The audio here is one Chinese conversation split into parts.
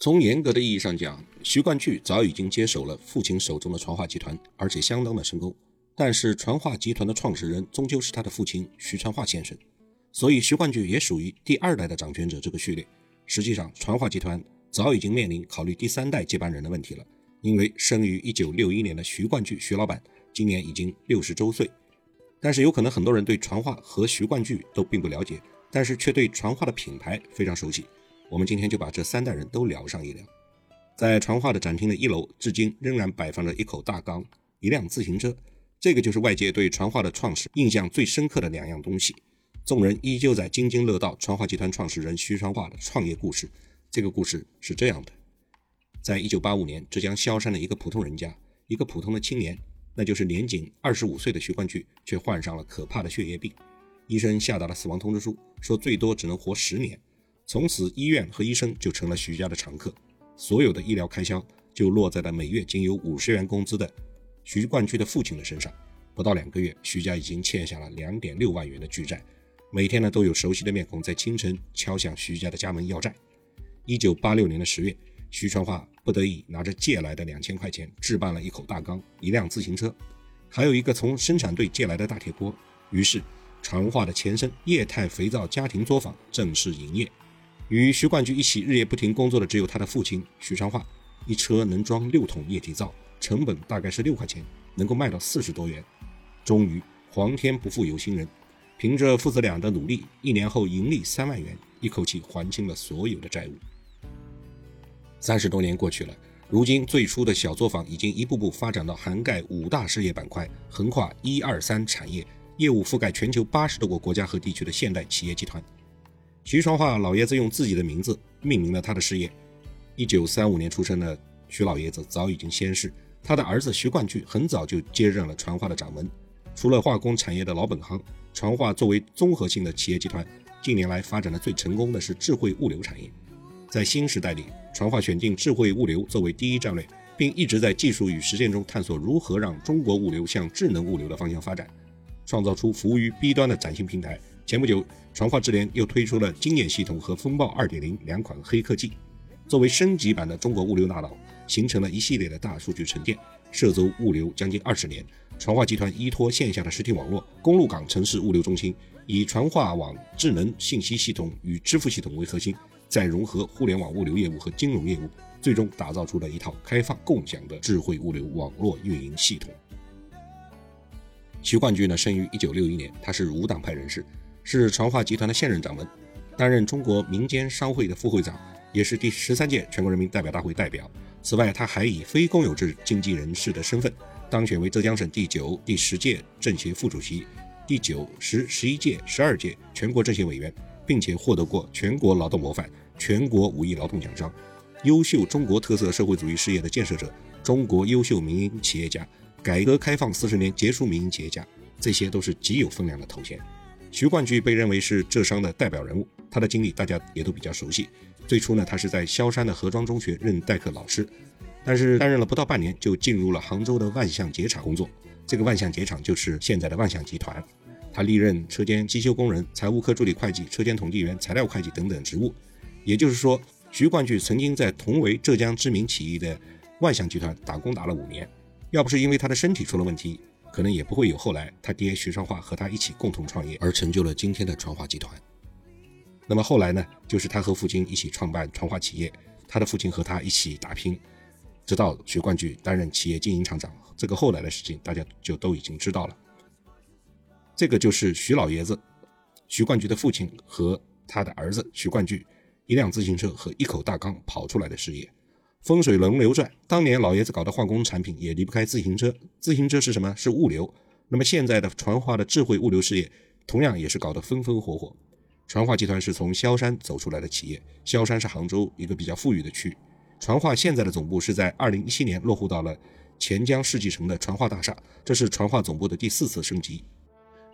从严格的意义上讲，徐冠巨早已经接手了父亲手中的传化集团，而且相当的成功。但是，传化集团的创始人终究是他的父亲徐传化先生，所以徐冠巨也属于第二代的掌权者这个序列。实际上，传化集团早已经面临考虑第三代接班人的问题了，因为生于一九六一年的徐冠巨徐老板今年已经六十周岁。但是，有可能很多人对传化和徐冠巨都并不了解，但是却对传化的品牌非常熟悉。我们今天就把这三代人都聊上一聊。在传化的展厅的一楼，至今仍然摆放着一口大缸、一辆自行车，这个就是外界对传化的创始印象最深刻的两样东西。众人依旧在津津乐道传化集团创始人徐传化的创业故事。这个故事是这样的：在一九八五年，浙江萧山的一个普通人家，一个普通的青年，那就是年仅二十五岁的徐冠巨，却患上了可怕的血液病。医生下达了死亡通知书，说最多只能活十年。从此，医院和医生就成了徐家的常客，所有的医疗开销就落在了每月仅有五十元工资的徐冠区的父亲的身上。不到两个月，徐家已经欠下了两点六万元的巨债，每天呢都有熟悉的面孔在清晨敲响徐家的家门要债。一九八六年的十月，徐传化不得已拿着借来的两千块钱置办了一口大缸、一辆自行车，还有一个从生产队借来的大铁锅。于是，传化的前身液态肥皂家庭作坊正式营业。与徐冠军一起日夜不停工作的只有他的父亲徐昌化。一车能装六桶液体皂，成本大概是六块钱，能够卖到四十多元。终于，皇天不负有心人，凭着父子俩的努力，一年后盈利三万元，一口气还清了所有的债务。三十多年过去了，如今最初的小作坊已经一步步发展到涵盖五大事业板块、横跨一二三产业，业务覆盖全球八十多个国家和地区的现代企业集团。徐传化老爷子用自己的名字命名了他的事业。一九三五年出生的徐老爷子早已经仙逝，他的儿子徐冠巨很早就接任了传化的掌门。除了化工产业的老本行，传化作为综合性的企业集团，近年来发展的最成功的是智慧物流产业。在新时代里，传化选定智慧物流作为第一战略，并一直在技术与实践中探索如何让中国物流向智能物流的方向发展，创造出服务于 B 端的崭新平台。前不久，传化智联又推出了经验系统和风暴2.0两款黑科技，作为升级版的中国物流大脑，形成了一系列的大数据沉淀。涉足物流将近二十年，传化集团依托线下的实体网络、公路港城市物流中心，以传化网智能信息系统与支付系统为核心，再融合互联网物流业务和金融业务，最终打造出了一套开放共享的智慧物流网络运营系统。徐冠军呢，生于一九六一年，他是无党派人士。是传化集团的现任掌门，担任中国民间商会的副会长，也是第十三届全国人民代表大会代表。此外，他还以非公有制经纪人士的身份，当选为浙江省第九、第十届政协副主席，第九、十、十一届、十二届全国政协委员，并且获得过全国劳动模范、全国五一劳动奖章、优秀中国特色社会主义事业的建设者、中国优秀民营企业家、改革开放四十年杰出民营企业家，这些都是极有分量的头衔。徐冠巨被认为是浙商的代表人物，他的经历大家也都比较熟悉。最初呢，他是在萧山的河庄中学任代课老师，但是担任了不到半年，就进入了杭州的万象鞋厂工作。这个万象鞋厂就是现在的万象集团。他历任车间机修工人、财务科助理会计、车间统计员、材料会计等等职务。也就是说，徐冠巨曾经在同为浙江知名企业的万象集团打工打了五年。要不是因为他的身体出了问题。可能也不会有后来他爹徐传化和他一起共同创业，而成就了今天的传化集团。那么后来呢，就是他和父亲一起创办传化企业，他的父亲和他一起打拼，直到徐冠巨担任企业经营厂长。这个后来的事情大家就都已经知道了。这个就是徐老爷子，徐冠巨的父亲和他的儿子徐冠巨，一辆自行车和一口大缸跑出来的事业。风水轮流转，当年老爷子搞的化工产品也离不开自行车。自行车是什么？是物流。那么现在的传化的智慧物流事业，同样也是搞得风风火火。传化集团是从萧山走出来的企业，萧山是杭州一个比较富裕的区。传化现在的总部是在二零一七年落户到了钱江世纪城的传化大厦，这是传化总部的第四次升级。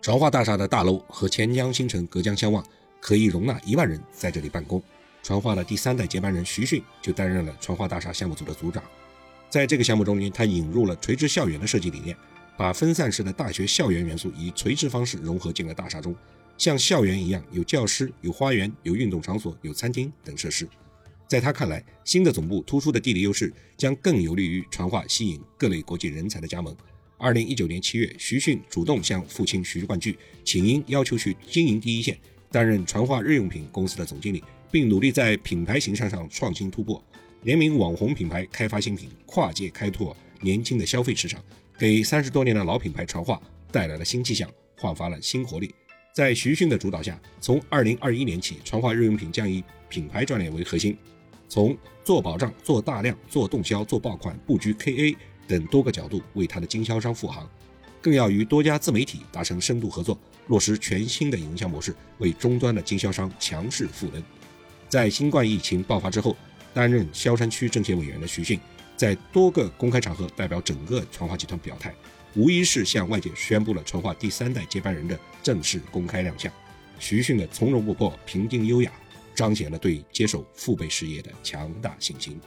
传化大厦的大楼和钱江新城隔江相望，可以容纳一万人在这里办公。传化的第三代接班人徐迅就担任了传化大厦项目组的组长，在这个项目中间，他引入了垂直校园的设计理念，把分散式的大学校园元素以垂直方式融合进了大厦中，像校园一样有教室、有花园、有运动场所、有餐厅等设施。在他看来，新的总部突出的地理优势将更有利于传话吸引各类国际人才的加盟。二零一九年七月，徐迅主动向父亲徐冠巨请缨，要求去经营第一线，担任传话日用品公司的总经理，并努力在品牌形象上创新突破，联名网红品牌开发新品，跨界开拓年轻的消费市场，给三十多年的老品牌传话带来了新气象，焕发了新活力。在徐迅的主导下，从二零二一年起，传话日用品将以品牌战略为核心。从做保障、做大量、做动销、做爆款、布局 KA 等多个角度为它的经销商护航，更要与多家自媒体达成深度合作，落实全新的营销模式，为终端的经销商强势赋能。在新冠疫情爆发之后，担任萧山区政协委员的徐迅，在多个公开场合代表整个传化集团表态，无疑是向外界宣布了传化第三代接班人的正式公开亮相。徐迅的从容不迫、平静优雅。彰显了对接手父辈事业的强大信心。